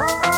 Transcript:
Bye.